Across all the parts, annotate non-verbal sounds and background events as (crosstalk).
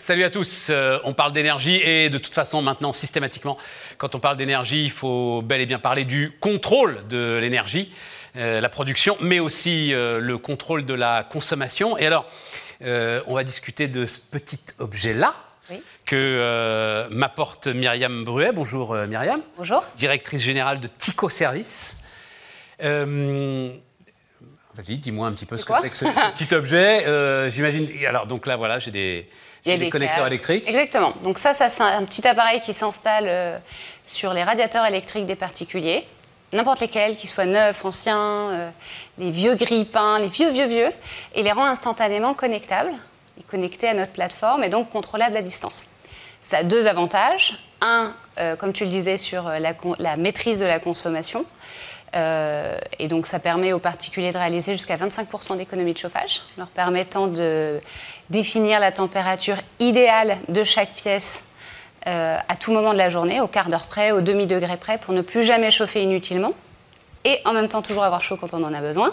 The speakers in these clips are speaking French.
salut à tous. Euh, on parle d'énergie et de toute façon maintenant systématiquement, quand on parle d'énergie, il faut bel et bien parler du contrôle de l'énergie, euh, la production, mais aussi euh, le contrôle de la consommation. Et alors, on va discuter de ce petit objet-là. que m'apporte Myriam Bruet. Bonjour Myriam. Bonjour. Directrice générale de Tico Service. Vas-y, dis-moi un petit peu ce que c'est que ce, (laughs) petit objet. Euh, j'imagine. Alors, donc là, voilà, j'ai des, connecteurs électriques. Exactement. Donc, ça, ça c'est un petit appareil qui s'installe euh, sur les radiateurs électriques des particuliers, n'importe lesquels, qu'ils soient neufs, anciens, euh, les vieux grille-pains, les vieux, vieux, vieux, et les rend instantanément connectables, et connectés à notre plateforme et donc contrôlables à distance. Ça a deux avantages. Un, comme tu le disais, sur la, la maîtrise de la consommation. Euh, et donc ça permet aux particuliers de réaliser jusqu'à 25% d'économie de chauffage, leur permettant de définir la température idéale de chaque pièce euh, à tout moment de la journée, au quart d'heure près, au demi-degré près, pour ne plus jamais chauffer inutilement et en même temps toujours avoir chaud quand on en a besoin.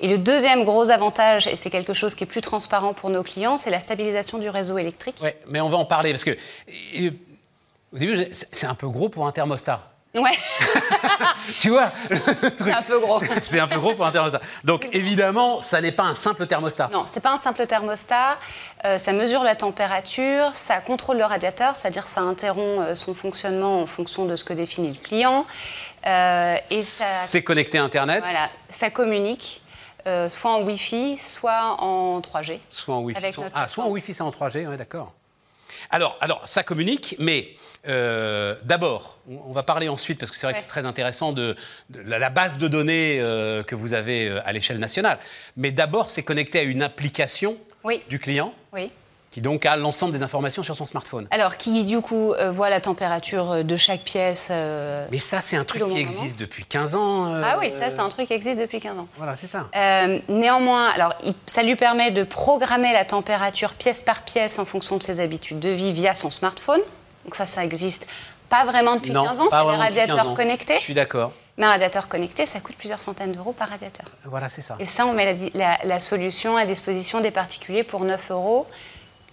Et le deuxième gros avantage, et c'est quelque chose qui est plus transparent pour nos clients, c'est la stabilisation du réseau électrique. Oui, mais on va en parler parce que euh, au début, c'est un peu gros pour un thermostat. Ouais. (laughs) tu vois C'est un peu gros. c'est un peu gros pour un thermostat. Donc évidemment, ça n'est pas un simple thermostat. Non, c'est pas un simple thermostat. Euh, ça mesure la température, ça contrôle le radiateur, c'est-à-dire ça interrompt euh, son fonctionnement en fonction de ce que définit le client. Euh, et ça. C'est connecté à Internet. Voilà, ça communique. soit en Wi-Fi, soit en 3G. Soit en Wi-Fi. Ah, soit en Wi-Fi, c'est en 3G, oui, d'accord. Alors, alors, ça communique, mais euh, d'abord, on va parler ensuite, parce que c'est vrai que c'est très intéressant, de, la base de données euh, que vous avez euh, à l'échelle nationale. Mais d'abord, c'est connecté à une application du client. Oui qui donc a l'ensemble des informations sur son smartphone. Alors, qui du coup voit la température de chaque pièce. Mais ça, c'est un truc qui existe depuis 15 ans. Ah oui, ça, c'est un truc qui existe depuis 15 ans. Voilà, c'est ça. néanmoins, alors, ça lui permet de programmer la température pièce par pièce en fonction de ses habitudes de vie via son smartphone. Donc ça, ça existe pas vraiment depuis 15 ans, c'est des radiateurs connectés. Je suis d'accord. Mais un radiateur connecté, ça coûte plusieurs centaines d'euros par radiateur. Voilà, c'est ça. Et ça, on met la, solution à disposition des particuliers pour 9 euros.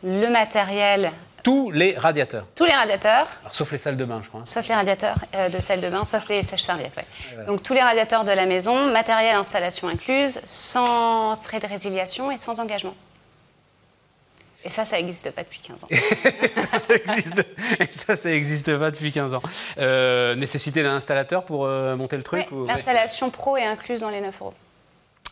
Le matériel. Tous les radiateurs Tous les radiateurs. sauf les salles de bain, je crois. Sauf les radiateurs euh, de salles de bain, sauf les sèches-serviettes, oui. Donc tous les radiateurs de la maison, matériel, installation incluse, sans frais de résiliation et sans engagement. Et ça, ça n'existe pas depuis 15 ans. (laughs) ça, ça existe, et ça, ça n'existe pas depuis 15 ans. Euh, nécessité d'un installateur pour euh, monter le truc L'installation pro est incluse dans les 9 euros.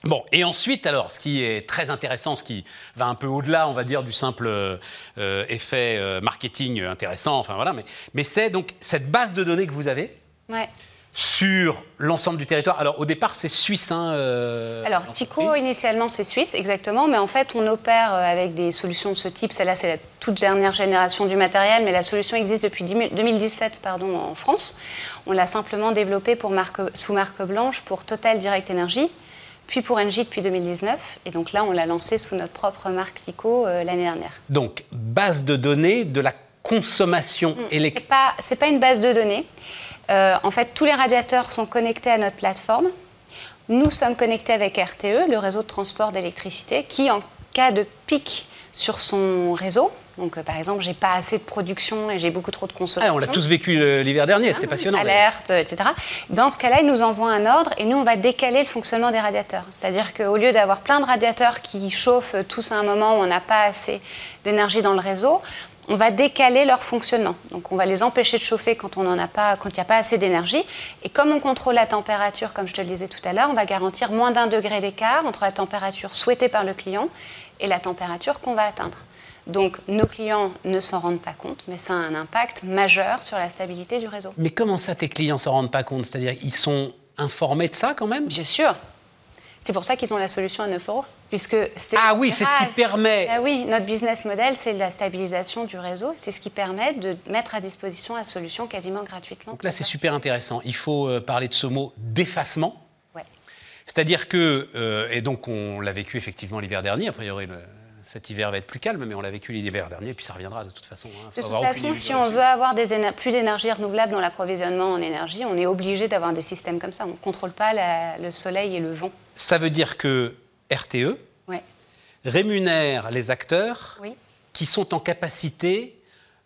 Bon, et ensuite, alors, ce qui est très intéressant, ce qui va un peu au-delà, on va dire, du simple euh, effet marketing intéressant, enfin voilà, mais, mais c'est donc cette base de données que vous avez. Ouais sur l'ensemble du territoire. Alors au départ, c'est suisse. Hein, euh, Alors Tico, initialement, c'est suisse, exactement, mais en fait, on opère euh, avec des solutions de ce type. Celle-là, c'est la toute dernière génération du matériel, mais la solution existe depuis 2017 pardon, en France. On l'a simplement développée pour marque, sous marque blanche pour Total Direct Energy, puis pour Engie depuis 2019. Et donc là, on l'a lancé sous notre propre marque Tico euh, l'année dernière. Donc, base de données de la consommation mm, électrique. Ce n'est pas, une base de données. Euh, en fait, tous les radiateurs sont connectés à notre plateforme. Nous sommes connectés avec RTE, le réseau de transport d'électricité, qui, en cas de pic sur son réseau, donc euh, par exemple, j'ai pas assez de production et j'ai beaucoup trop de consommation. Ah, on l'a tous vécu l'hiver dernier, c'était ah, passionnant. Alerte, etc. Dans ce cas-là, il nous envoie un ordre et nous, on va décaler le fonctionnement des radiateurs. C'est-à-dire qu'au lieu d'avoir plein de radiateurs qui chauffent tous à un moment où on n'a pas assez d'énergie dans le réseau, on va décaler leur fonctionnement. Donc on va les empêcher de chauffer quand on a pas, quand il n'y a pas assez d'énergie. Et comme on contrôle la température, comme je te le disais tout à l'heure, on va garantir moins d'un degré d'écart entre la température souhaitée par le client et la température qu'on va atteindre. Donc nos clients ne s'en rendent pas compte, mais ça a un impact majeur sur la stabilité du réseau. Mais comment ça tes clients s'en rendent pas compte? C'est-à-dire qu'ils sont informés de ça quand même? Bien sûr. C'est pour ça qu'ils ont la solution à 9 euros. Puisque ah oui, c'est ce qui permet. Ah oui, notre business model, c'est la stabilisation du réseau. C'est ce qui permet de mettre à disposition la solution quasiment gratuitement. Donc là, c'est super intéressant. Il faut euh, parler de ce mot d'effacement. Ouais. C'est-à-dire que, euh, et donc on l'a vécu effectivement l'hiver dernier, a priori cet hiver va être plus calme, mais on l'a vécu l'hiver dernier, puis ça reviendra de toute façon. Hein. De toute façon, si on veut avoir des plus d'énergie renouvelable dans l'approvisionnement en énergie, on est obligé d'avoir des systèmes comme ça. On ne contrôle pas le soleil et le vent. Ça veut dire que RTE rémunère les acteurs qui sont en capacité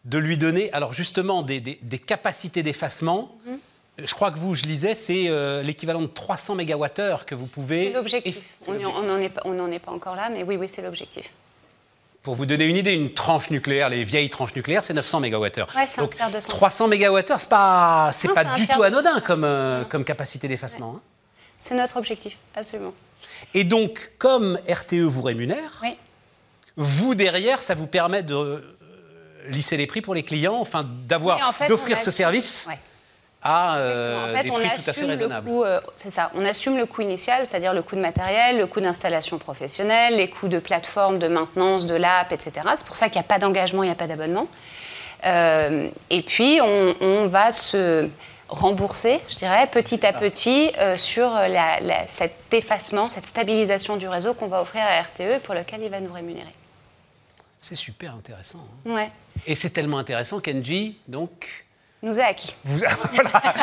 de lui donner, alors justement, des, des- des capacités d'effacement. Mhm. Je crois que vous, je lisais, c'est euh, l'équivalent de 300 MWh que vous pouvez. C'est l'objectif. On n'en est, est pas encore là, mais oui, oui, c'est l'objectif. Pour vous donner une idée, une tranche nucléaire, les vieilles tranches nucléaires, c'est 900 MWh. Ouais, c'est un Donc, tiers de son. 300 MWh, c'est pas, c'est Non, pas c'est du tout anodin comme, euh, comme capacité d'effacement. hein. C'est notre objectif, absolument. Et donc, comme RTE vous rémunère, Oui. vous derrière, ça vous permet de euh, lisser les prix pour les clients, enfin d'avoir, Oui, en fait, d'offrir ce service Ouais. À euh, en fait, des on prix tout à fait assume le coût, euh, c'est ça, on assume le coût initial, c'est-à-dire le coût de matériel, le coût d'installation professionnelle, les coûts de plateforme, de maintenance, de l'app, etc. C'est pour ça qu'il n'y a pas d'engagement, il n'y a pas d'abonnement. Euh, et puis, on, on va se rembourser, je dirais, petit à petit sur la- la- cet effacement, cette stabilisation du réseau qu'on va offrir à RTE pour lequel il va nous rémunérer. C'est super intéressant. hein. Ouais. Et c'est tellement intéressant qu'Engie, donc, Nous a acquis. Vous- (laughs) voilà.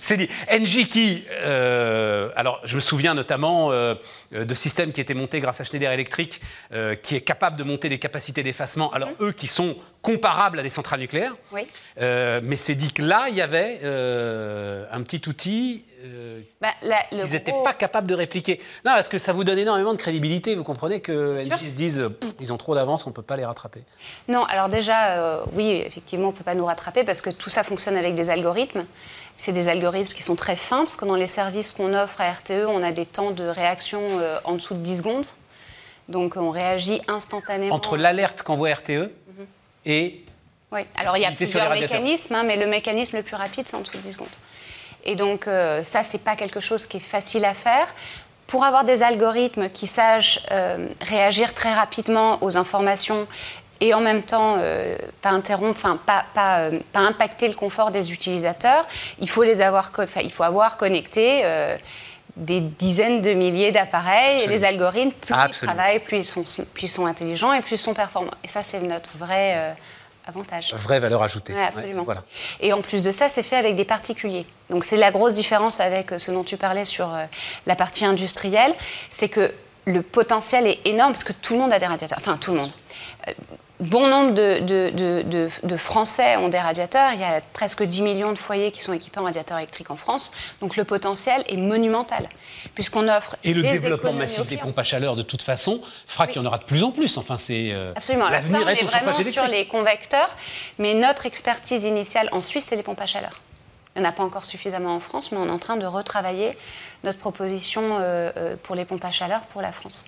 C'est dit. Engie qui, euh, alors je me souviens notamment euh, de systèmes qui étaient montés grâce à Schneider Electric, euh, qui est capable de monter des capacités d'effacement. Alors eux qui sont comparables à des centrales nucléaires. Oui. Euh, mais c'est dit que là, il y avait euh, un petit outil euh, Bah, la- le qu'ils n'étaient gros- pas capables de répliquer. Non, parce que ça vous donne énormément de crédibilité. Vous comprenez que. Engie se disent, euh, ils ont trop d'avance, on ne peut pas les rattraper. Non, alors déjà, euh, oui, effectivement, on ne peut pas nous rattraper parce que tout ça fonctionne avec des algorithmes. C'est des algorithmes qui sont très fins parce que dans les services qu'on offre à RTE, on a des temps de réaction euh, en dessous de 10 secondes. Donc on réagit instantanément. Entre l'alerte qu'envoie RTE et Oui, alors il y a plusieurs mécanismes, hein, mais le mécanisme le plus rapide, c'est en dessous de 10 secondes. Et donc, euh, ça, c'est pas quelque chose qui est facile à faire. Pour avoir des algorithmes qui sachent euh, réagir très rapidement aux informations et en même temps euh, pas interrompre, enfin pas, pas, euh, pas impacter le confort des utilisateurs, il faut les avoir, il faut avoir connecté euh, des dizaines de milliers d'appareils et les algorithmes, plus ils travaillent, plus ils sont, plus ils sont intelligents et plus ils sont performants. Et ça, c'est notre vrai avantage. vraie valeur ajoutée. Absolument. Ouais, voilà. Et en plus de ça, c'est fait avec des particuliers. Donc c'est la grosse différence avec euh, ce dont tu parlais sur euh, la partie industrielle, c'est que le potentiel est énorme parce que tout le monde a des radiateurs. Enfin, tout le monde. Bon nombre de, de- de- de- de Français ont des radiateurs. Il y a presque 10 millions de foyers qui sont équipés en radiateurs électriques en France. Donc le potentiel est monumental, puisqu'on offre Et le des développement massif des pompes à chaleur, de toute façon, fera qu'il y en aura de plus en plus. Enfin, c'est euh, Absolument. Alors ça, on est vraiment sur les convecteurs, mais notre expertise initiale en Suisse, c'est les pompes à chaleur. Il n'y en a pas encore suffisamment en France, mais on est en train de retravailler notre proposition euh, euh, pour les pompes à chaleur pour la France.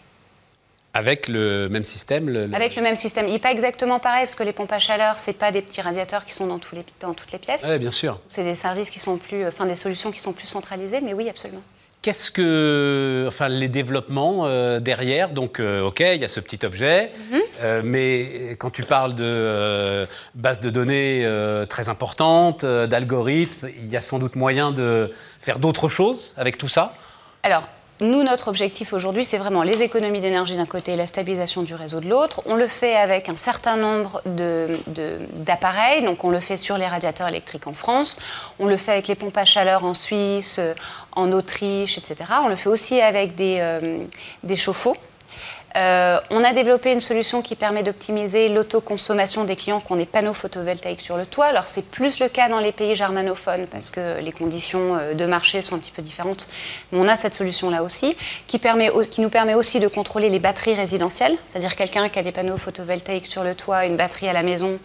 Avec le même système. le- le- Avec le même système. Il n'est pas exactement pareil, parce que les pompes à chaleur, ce pas des petits radiateurs qui sont dans, tous les, dans toutes les pièces. Ouais, bien sûr. C'est des services qui sont plus, enfin des solutions qui sont plus centralisées, mais oui, absolument. Qu'est-ce que, enfin, les développements euh, derrière? Donc, euh, ok, il y a ce petit objet, Mhm. euh, mais quand tu parles de euh, bases de données euh, très importantes, euh, d'algorithmes, il y a sans doute moyen de faire d'autres choses avec tout ça? Alors, nous, notre objectif aujourd'hui, c'est vraiment les économies d'énergie d'un côté et la stabilisation du réseau de l'autre. On le fait avec un certain nombre de- de- d'appareils. Donc, on le fait sur les radiateurs électriques en France. On le fait avec les pompes à chaleur en Suisse, en Autriche, etc. On le fait aussi avec des, euh, des chauffe-eau. Euh, on a développé une solution qui permet d'optimiser l'autoconsommation des clients qui ont des panneaux photovoltaïques sur le toit. Alors c'est plus le cas dans les pays germanophones parce que les conditions euh, de marché sont un petit peu différentes. Mais on a cette solution-là aussi qui, permet, qui nous permet aussi de contrôler les batteries résidentielles. C'est-à-dire quelqu'un qui a des panneaux photovoltaïques sur le toit, une batterie à la maison,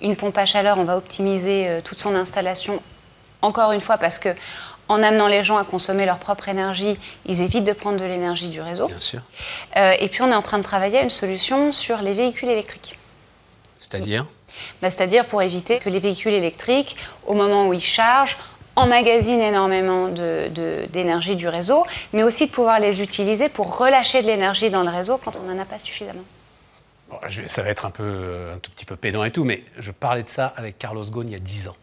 une pompe à chaleur, on va optimiser euh, toute son installation encore une fois parce que en amenant les gens à consommer leur propre énergie, ils évitent de prendre de l'énergie du réseau. Bien sûr. Euh, et puis on est en train de travailler à une solution sur les véhicules électriques. C'est-à-dire? Bah, C'est-à-dire pour éviter que les véhicules électriques, au moment où ils chargent, emmagasinent énormément de- de- d'énergie du réseau, mais aussi de pouvoir les utiliser pour relâcher de l'énergie dans le réseau quand on n'en a pas suffisamment. Bon, je vais- ça va être un, peu, un tout petit peu pédant et tout, mais je parlais de ça avec Carlos Ghosn il y a 10 ans.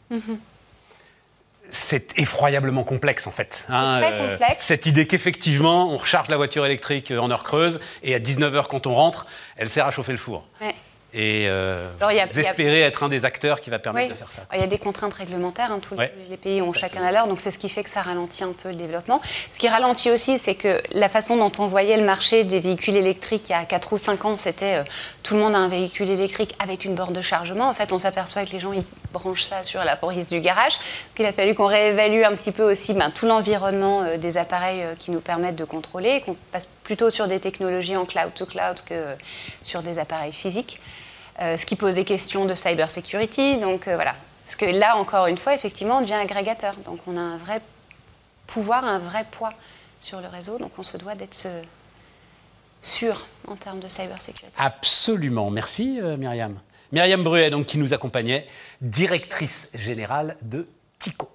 C'est effroyablement complexe en fait. hein, très complexe. cette idée qu'effectivement, on recharge la voiture électrique en heure creuse et à 19h quand on rentre, elle sert à chauffer le four. Ouais. Et euh, espérer être un des acteurs qui va permettre de faire ça. Il y a des contraintes réglementaires, hein, tous Ouais. les pays ont chacun à l'heure, donc c'est ce qui fait que ça ralentit un peu le développement. Ce qui ralentit aussi, c'est que la façon dont on voyait le marché des véhicules électriques il y a 4 ou 5 ans, c'était euh, tout le monde a un véhicule électrique avec une borne de chargement. En fait, on s'aperçoit que les gens ils branchent ça sur la prise du garage. Donc, il a fallu qu'on réévalue un petit peu aussi ben, tout l'environnement euh, des appareils euh, qui nous permettent de contrôler, qu'on passe plutôt sur des technologies en cloud to cloud que sur des appareils physiques. Euh, ce qui pose des questions de cyber security. Donc euh, voilà. Parce que là, encore une fois, effectivement, on devient agrégateur. Donc on a un vrai pouvoir, un vrai poids sur le réseau. Donc on se doit d'être sûr en termes de cyber security. Absolument. Merci euh, Myriam. Myriam Bruet, donc, qui nous accompagnait, directrice générale de TICO.